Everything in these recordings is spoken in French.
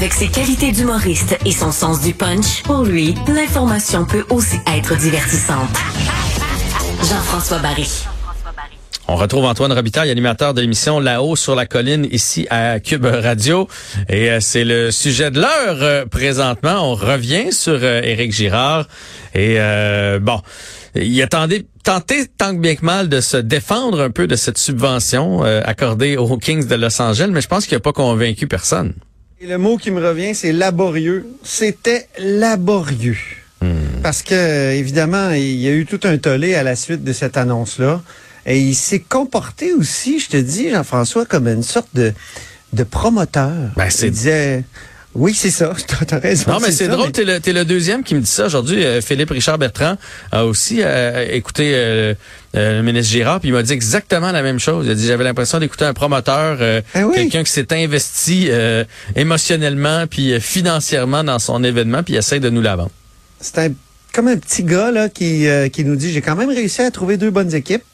Avec ses qualités d'humoriste et son sens du punch, pour lui, l'information peut aussi être divertissante. Jean-François Barry. On retrouve Antoine Robitaille, animateur de l'émission Là-haut sur la colline ici à Cube Radio. Et euh, c'est le sujet de l'heure euh, présentement. On revient sur euh, Girard. Et bon, il a tenté, tenté tant que bien que mal de se défendre un peu de cette subvention accordée aux Kings de Los Angeles, mais je pense qu'il n'a pas convaincu personne. Et le mot qui me revient, c'est laborieux. C'était laborieux. Hmm. Parce que, évidemment, il y a eu tout un tollé à la suite de cette annonce-là. Et il s'est comporté aussi, je te dis, Jean-François, comme une sorte de, de promoteur. Ben, il disait, oui, c'est ça. T'as raison. Non, mais c'est drôle. T'es le, es le deuxième qui me dit ça aujourd'hui. Euh, Philippe Richard Bertrand a aussi euh, écouté euh, le ministre Girard, puis il m'a dit exactement la même chose. Il a dit j'avais l'impression d'écouter un promoteur, eh quelqu'un qui s'est investi émotionnellement puis financièrement dans son événement, puis il essaie de nous la vendre. C'est comme un petit gars là qui, qui nous dit j'ai quand même réussi à trouver deux bonnes équipes.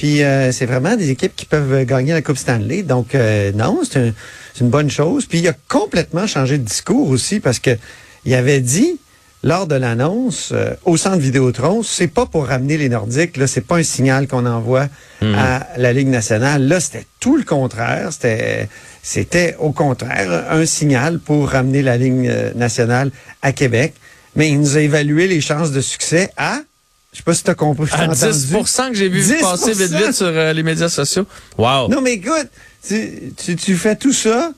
Puis euh, c'est vraiment des équipes qui peuvent gagner la Coupe Stanley. Donc euh, non, c'est une bonne chose. Puis il a complètement changé de discours aussi parce que il avait dit lors de l'annonce euh, au centre Vidéotron, c'est pas pour ramener les Nordiques, là, c'est pas un signal qu'on envoie hmm. à la Ligue nationale. Là, c'était tout le contraire. C'était c'était au contraire un signal pour ramener la Ligue nationale à Québec. Mais il nous a évalué les chances de succès à je sais pas si tu as compris. À 10% que j'ai vu passer vite vite sur euh, les médias sociaux. Wow. Non, mais écoute, tu, tu, tu fais tout ça,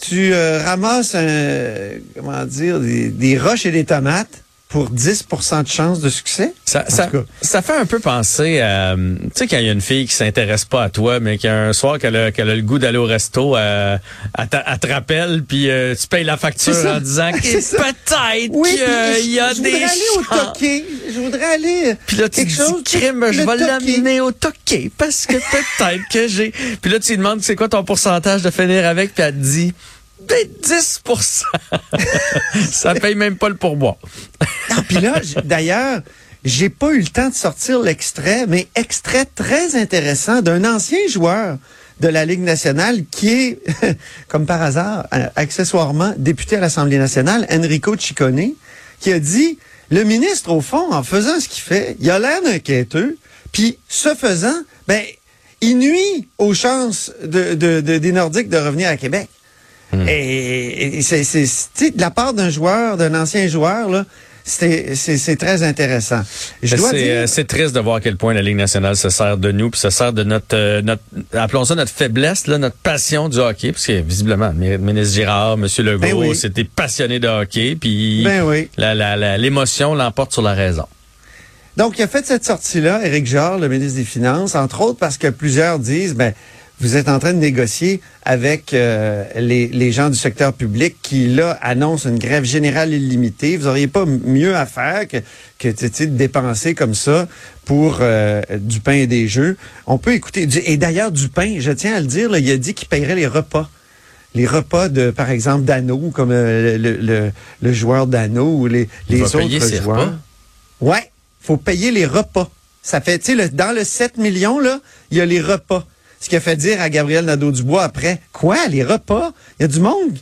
tu euh, ramasses un, comment dire, des, des roches et des tomates pour 10% de chance de succès? Ça, ça, ça, fait un peu penser à, tu sais, quand il y a une fille qui s'intéresse pas à toi, mais qui a un soir qu'elle a, qu'elle a le goût d'aller au resto, euh, elle, te rappelle, puis euh, tu payes la facture en disant que peut-être oui, qu'il y a je des voudrais aller au toqué. Je voudrais aller. Puis là, tu quelque chose, crime, je vais l'amener au toqué parce que peut-être que j'ai. Puis là, tu lui demandes c'est quoi ton pourcentage de finir avec, puis elle te dit 10% Ça paye même pas le pourboire. Puis là, d'ailleurs, j'ai pas eu le temps de sortir l'extrait, mais extrait très intéressant d'un ancien joueur de la Ligue nationale qui est, comme par hasard, euh, accessoirement député à l'Assemblée nationale, Enrico Ciccone, qui a dit, le ministre, au fond, en faisant ce qu'il fait, il a l'air inquiéteux, puis ce faisant, ben, il nuit aux chances de, des Nordiques de revenir à Québec. Hmm. Et, c'est de la part d'un joueur, d'un ancien joueur, là, c'est très intéressant. Euh, c'est triste de voir à quel point la Ligue nationale se sert de nous, puis se sert de notre, euh, notre appelons ça notre faiblesse, là, notre passion du hockey, parce que visiblement, le ministre Girard, M. Legault, ben c'était passionné de hockey, puis ben l'émotion l'emporte sur la raison. Donc, il a fait cette sortie-là, Éric Girard, le ministre des Finances, entre autres parce que plusieurs disent, ben, vous êtes en train de négocier avec euh, les, les, gens du secteur public qui, là, annoncent une grève générale illimitée. Vous n'auriez pas mieux à faire que, que de dépenser comme ça pour euh, du pain et des jeux? On peut écouter. et d'ailleurs, du pain, je tiens à le dire, là, il a dit qu'il paierait les repas les repas de, par exemple, d'Anneau, comme euh, le, le, le, joueur d'Anneau ou les, les autres joueurs. Repas? Ouais, faut payer les repas. Ça fait, tu sais, dans le 7 millions, là, il y a les repas. Ce qui a fait dire à Gabriel Nadeau-Dubois après, quoi, les repas? Il y a du monde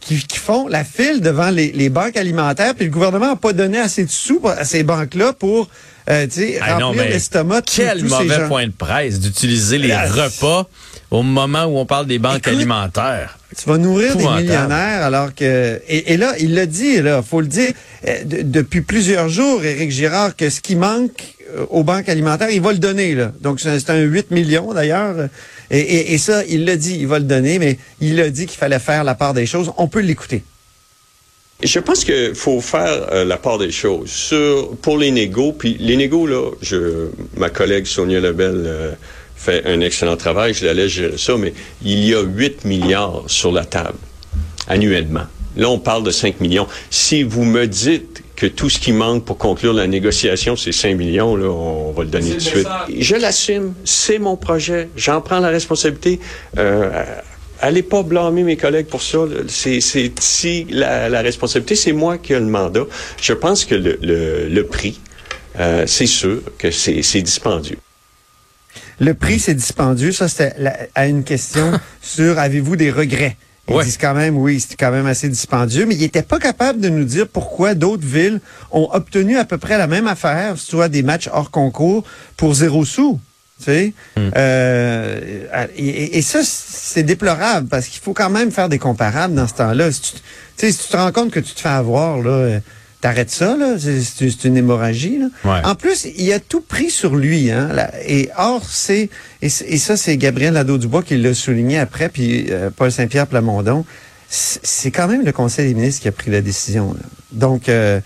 qui, font la file devant les, banques alimentaires, puis le gouvernement n'a pas donné assez de sous à ces banques-là pour euh, remplir l'estomac de Quel mauvais point de presse d'utiliser les ah, repas au moment où on parle des banques alimentaires. Tu vas nourrir des millionnaires alors que... Et, là, il l'a dit, là, faut le dire, euh, depuis plusieurs jours, Éric Girard, que ce qui manque euh, aux banques alimentaires, il va le donner. Là. Donc, c'est un 8 millions d'ailleurs. Et, ça, il l'a dit, il va le donner, mais il a dit qu'il fallait faire la part des choses. On peut l'écouter. Je pense qu'il faut faire euh, la part des choses. Sur, pour les négos, puis les négos, là, je, ma collègue Sonia Lebel euh, fait un excellent travail, je la laisse gérer ça, mais il y a 8 milliards sur la table annuellement. Là, on parle de 5 millions. Si vous me dites que tout ce qui manque pour conclure la négociation, c'est 5 millions, là, on va le donner tout de suite. Je l'assume, c'est mon projet, j'en prends la responsabilité. Euh, allez pas blâmer mes collègues pour ça. C'est si la, la responsabilité, c'est moi qui ai le mandat. Je pense que le, le, prix, euh, c'est sûr que c'est dispendieux. Le prix, c'est dispendieux. Ça, c'était à une question sur avez-vous des regrets? Ils Ouais. disent quand même, oui, c'était quand même assez dispendieux, mais ils n'étaient pas capables de nous dire pourquoi d'autres villes ont obtenu à peu près la même affaire, soit des matchs hors concours, pour zéro sou. Tu sais? Hmm. Euh, et, et ça, c'est déplorable parce qu'il faut quand même faire des comparables dans ce temps-là. Si tu, tu sais, si tu te rends compte que tu te fais avoir, là, euh, t'arrêtes ça, là? C'est, une hémorragie, là. Ouais. En plus, il a tout pris sur lui, hein. là. et or, c'est, et, ça, c'est Gabriel Nadeau-Dubois qui l'a souligné après, puis euh, Paul Saint-Pierre Plamondon. C'est quand même le Conseil des ministres qui a pris la décision, là. Donc, euh,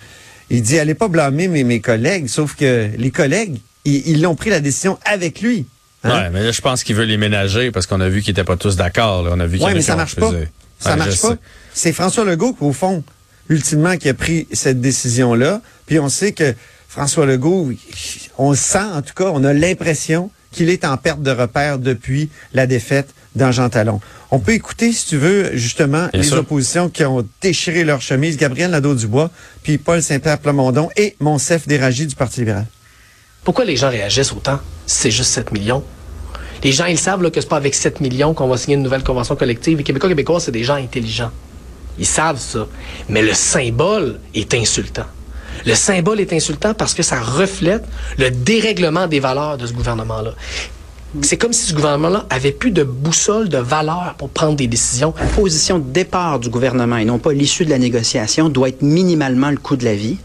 il dit, allez pas blâmer mes, mes collègues, sauf que les collègues, ils l'ont pris la décision avec lui. hein? Ouais, mais là, je pense qu'il veut les ménager parce qu'on a vu qu'ils étaient pas tous d'accord. On a vu a mais ça marche pas. Ça Ouais, marche pas. C'est François Legault, au fond, ultimement, qui a pris cette décision-là. Puis on sait que François Legault, on le sent, en tout cas, on a l'impression qu'il est en perte de repère depuis la défaite dans Jean Talon. On peut écouter, si tu veux, justement, Bien les sûr. oppositions qui ont déchiré leur chemise. Gabriel Nadeau-Dubois, puis Paul Saint-Pierre Plamondon et Monsef Déragi du Parti libéral. Pourquoi les gens réagissent autant? Si c'est juste 7 millions? Les gens, ils savent là, que c'est pas avec 7 millions qu'on va signer une nouvelle convention collective. Les Québécois, Québécois, c'est des gens intelligents. Ils savent ça. Mais le symbole est insultant. Le symbole est insultant parce que ça reflète le dérèglement des valeurs de ce gouvernement-là. C'est comme si ce gouvernement-là avait plus de boussole de valeurs pour prendre des décisions. La position de départ du gouvernement et non pas l'issue de la négociation doit être minimalement le coût de la vie.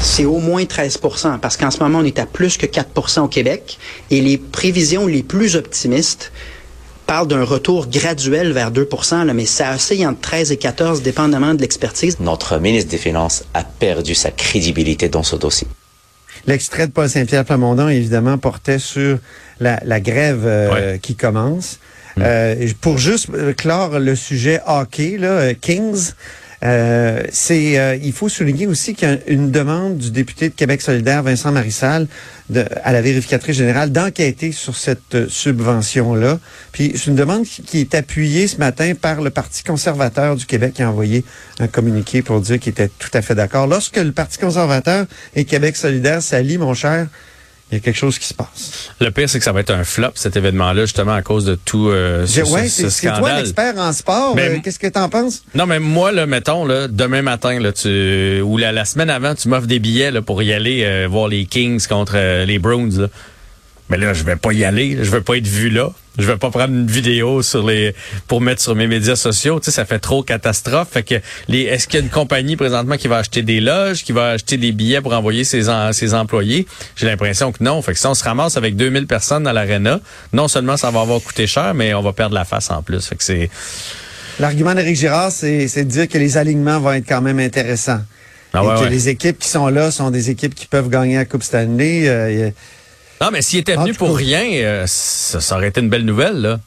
C'est au moins 13% parce qu'en ce moment, on est à plus que 4% au Québec et les prévisions les plus optimistes parlent d'un retour graduel vers 2 là, mais ça oscille entre 13 et 14 dépendamment de l'expertise. Notre ministre des Finances a perdu sa crédibilité dans ce dossier. L'extrait de Paul Saint-Pierre Plamondon, évidemment, portait sur la, la grève euh, Ouais. qui commence. Euh, pour juste euh, clore le sujet hockey, là, euh, Kings, euh, c'est, euh, il faut souligner aussi qu'il y a une demande du député de Québec solidaire, Vincent Marissal, à la vérificatrice générale, d'enquêter sur cette euh, subvention-là. Puis c'est une demande qui est appuyée ce matin par le Parti conservateur du Québec qui a envoyé un communiqué pour dire qu'il était tout à fait d'accord. Lorsque le Parti conservateur et Québec solidaire s'allient, mon cher, il y a quelque chose qui se passe. Le pire, c'est que ça va être un flop, cet événement-là, justement, à cause de tout euh, ce, J'ai- ce- ouais, ce c'est c'est toi scandale. l'expert en sport. Euh, Qu'est-ce que t'en penses? Non, mais moi, là, mettons, là, demain matin, là, tu, ou la, la semaine avant, tu m'offres des billets là, pour y aller euh, voir les Kings contre les Browns. Là. Mais là, je vais pas y aller. Je vais pas être vu là. Je vais pas prendre une vidéo sur les pour mettre sur mes médias sociaux. Tu sais, ça fait trop catastrophe. Fait que les, est-ce qu'il y a une compagnie présentement qui va acheter des loges, qui va acheter des billets pour envoyer ses, en- ses employés? J'ai l'impression que non. Fait que si on se ramasse avec 2000 personnes dans l'aréna, non seulement ça va avoir coûté cher, mais on va perdre la face en plus. Fait que c'est, L'argument d'Éric Girard, c'est c'est de dire que les alignements vont être quand même intéressants. Ah et ouais, que ouais. les équipes qui sont là sont des équipes qui peuvent gagner la Coupe Stanley. Euh, Non, mais s'il était En venu pour rien, euh, ça, ça aurait été une belle nouvelle, là.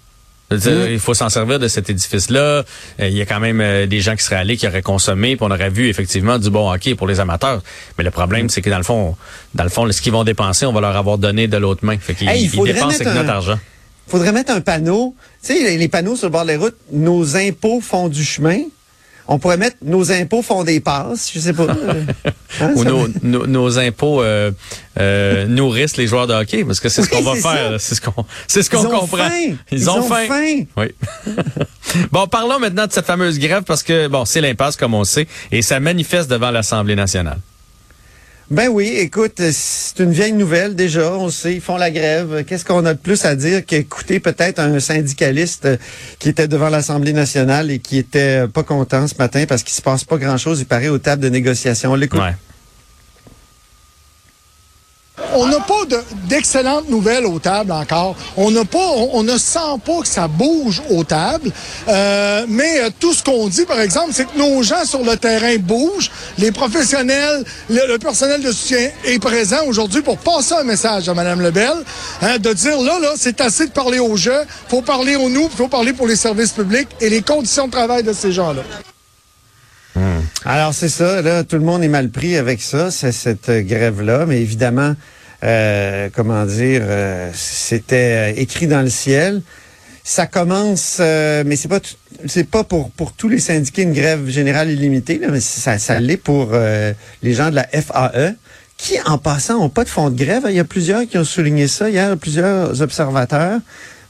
Dire, Mm. Il faut s'en servir de cet édifice-là. Euh, Il y a quand même euh, des gens qui seraient allés, qui auraient consommé, puis on aurait vu effectivement du bon hockey pour les amateurs. Mais le problème, Mm. c'est que dans le fond, dans le fond, ce qu'ils vont dépenser, on va leur avoir donné de l'autre main. Fait qu'ils Hey, il dépensent mettre avec notre un- argent. faudrait mettre un panneau. Tu sais, les, les panneaux sur le bord des routes, nos impôts font du chemin. On pourrait mettre nos impôts font des passes. Je sais pas. Euh, hein, Ou nos, nos- nos impôts euh, euh, nourrissent les joueurs de hockey, parce que c'est ce qu'on va faire. C'est ce qu'on, c'est ce qu'on Ils ont comprend. faim. Ils, Ils ont, faim. Oui. bon, parlons maintenant de cette fameuse grève parce que bon, c'est l'impasse comme on sait et ça manifeste devant l'Assemblée nationale. Ben oui, écoute, c'est une vieille nouvelle déjà. On sait, ils font la grève. Qu'est-ce qu'on a de plus à dire qu'écouter peut-être un syndicaliste euh, qui était devant l'Assemblée nationale et qui était pas content ce matin parce qu'il se passe pas grand-chose, il paraît, aux tables de négociation. On l'écoute. On n'a pas de- d'excellentes nouvelles aux tables encore. On n'a pas, on, on ne sent pas que ça bouge aux tables. Euh, mais euh, tout ce qu'on dit, par exemple, c'est que nos gens sur le terrain bougent. Les professionnels, le, le personnel de soutien est présent aujourd'hui pour passer un message à Mme Lebel, hein, de dire là, là, c'est assez de parler aux jeux. Faut parler aux nous, faut parler pour les services publics et les conditions de travail de ces gens-là. Alors c'est ça, là, tout le monde est mal pris avec ça, c'est cette euh, grève-là, mais évidemment, euh, comment dire, euh, c'était euh, écrit dans le ciel. Ça commence, euh, mais c'est pas c'est pas pour pour tous les syndiqués une grève générale illimitée, là, mais ça ça l'est pour euh, les gens de la FAE qui, en passant, ont pas de fonds de grève. Il y a plusieurs qui ont souligné ça hier, plusieurs observateurs.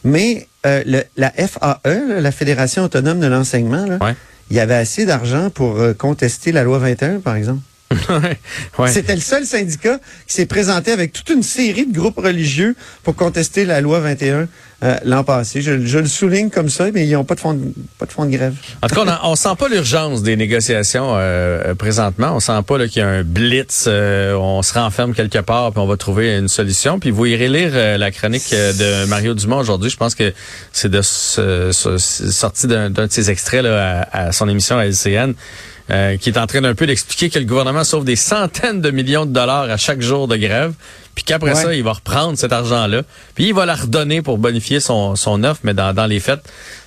Mais euh, le, la FAE, la Fédération autonome de l'enseignement, Ouais. il y avait assez d'argent pour contester la loi 21, par exemple. ouais. C'était le seul syndicat qui s'est présenté avec toute une série de groupes religieux pour contester la loi 21 euh, l'an passé. Je, je le souligne comme ça, mais ils n'ont pas de fond de, pas de fond de grève. En tout cas, on, a- on sent pas l'urgence des négociations euh, euh, présentement. On sent pas qu'il y a un blitz, euh, on se renferme quelque part puis on va trouver une solution. Puis vous irez lire euh, la chronique euh, de Mario Dumont aujourd'hui. Je pense que c'est de ce- ce- sorti d'un d'un de ses extraits là, à, à son émission à LCN. Euh, qui est en train d'un peu d'expliquer que le gouvernement sauve des centaines de millions de dollars à chaque jour de grève, puis qu'après Ouais. ça, il va reprendre cet argent-là, puis il va la redonner pour bonifier son, son offre, mais dans, dans les faits,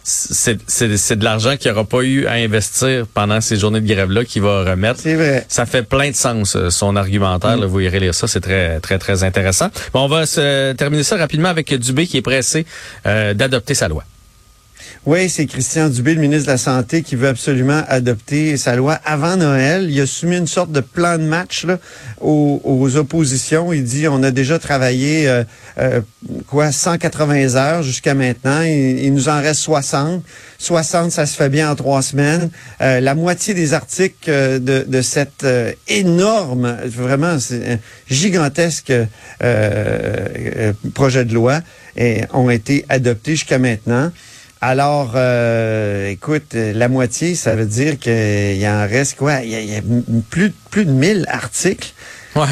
c'est c'est- c'est de l'argent qu'il n'aura pas eu à investir pendant ces journées de grève-là qu'il va remettre. C'est vrai. Ça fait plein de sens, euh, son argumentaire. là. vous irez lire ça, c'est très, très, très intéressant. Bon, on va se terminer ça rapidement avec Dubé qui est pressé euh, d'adopter sa loi. Oui, c'est Christian Dubé, le ministre de la Santé, qui veut absolument adopter sa loi avant Noël. Il a soumis une sorte de plan de match aux, oppositions. Il dit on a déjà travaillé euh, euh, quoi 180 heures jusqu'à maintenant. Il, il nous en reste 60. 60, ça se fait bien en trois semaines. Euh, la moitié des articles euh, de, de cette euh, énorme, vraiment gigantesque projet de loi ont été adoptés jusqu'à maintenant. Alors, euh, écoute, euh, la moitié, ça veut dire qu'il en reste quoi? Il y a, il y a m- plus, plus de 1000 articles. Ouais.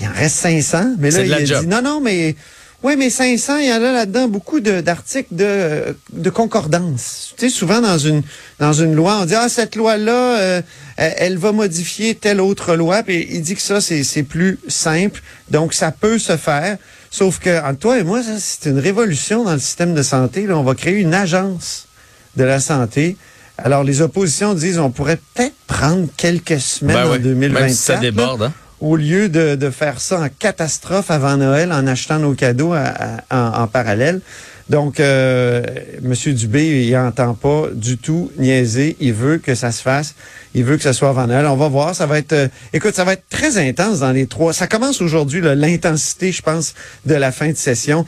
Il en reste 500. Mais là, il a dit, non, non, mais... Oui, mais 500, il y en a là-dedans beaucoup d'articles de, de concordance. Tu sais, souvent dans une dans une loi, on dit ah cette loi-là, euh, elle, va modifier telle autre loi. Puis il dit que ça c'est plus simple, donc ça peut se faire. Sauf que entre toi et moi, ça, c'est une révolution dans le système de santé. Là, on va créer une agence de la santé. Alors les oppositions disent on pourrait peut-être prendre quelques semaines Ben en ouais. 2024. Même si ça là, déborde, hein. au lieu de, de faire ça en catastrophe avant Noël en achetant nos cadeaux à- à- en, en parallèle. Donc, euh, M. Dubé, il entend pas du tout niaiser. Il veut que ça se fasse. Il veut que ce soit avant Noël. On va voir. Ça va être, euh, écoute, ça va être très intense dans les trois. Ça commence aujourd'hui, l'intensité, je pense, de la fin de session.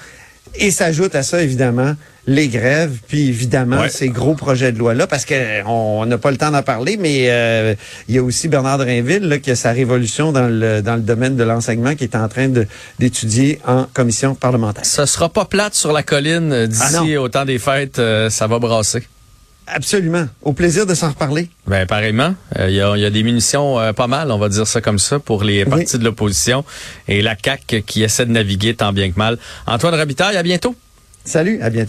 Et s'ajoute à ça, évidemment, les grèves, puis évidemment, Ouais. ces gros projets de loi-là, parce que on n'a pas le temps d'en parler, mais euh, il y a aussi Bernard Drinville là, qui a sa révolution dans le, dans le domaine de l'enseignement qui est en train d'étudier en commission parlementaire. Ça sera pas plate sur la colline euh, Ah d'ici au temps des fêtes, euh, ça va brasser. Absolument. Au plaisir de s'en reparler. Ben pareillement, Euh, il y, a, il y a des munitions euh, pas mal, on va dire ça comme ça, pour les partis de l'opposition et la CAC qui essaie de naviguer tant bien que mal. Antoine Rabitaille, à bientôt. Salut, à bientôt.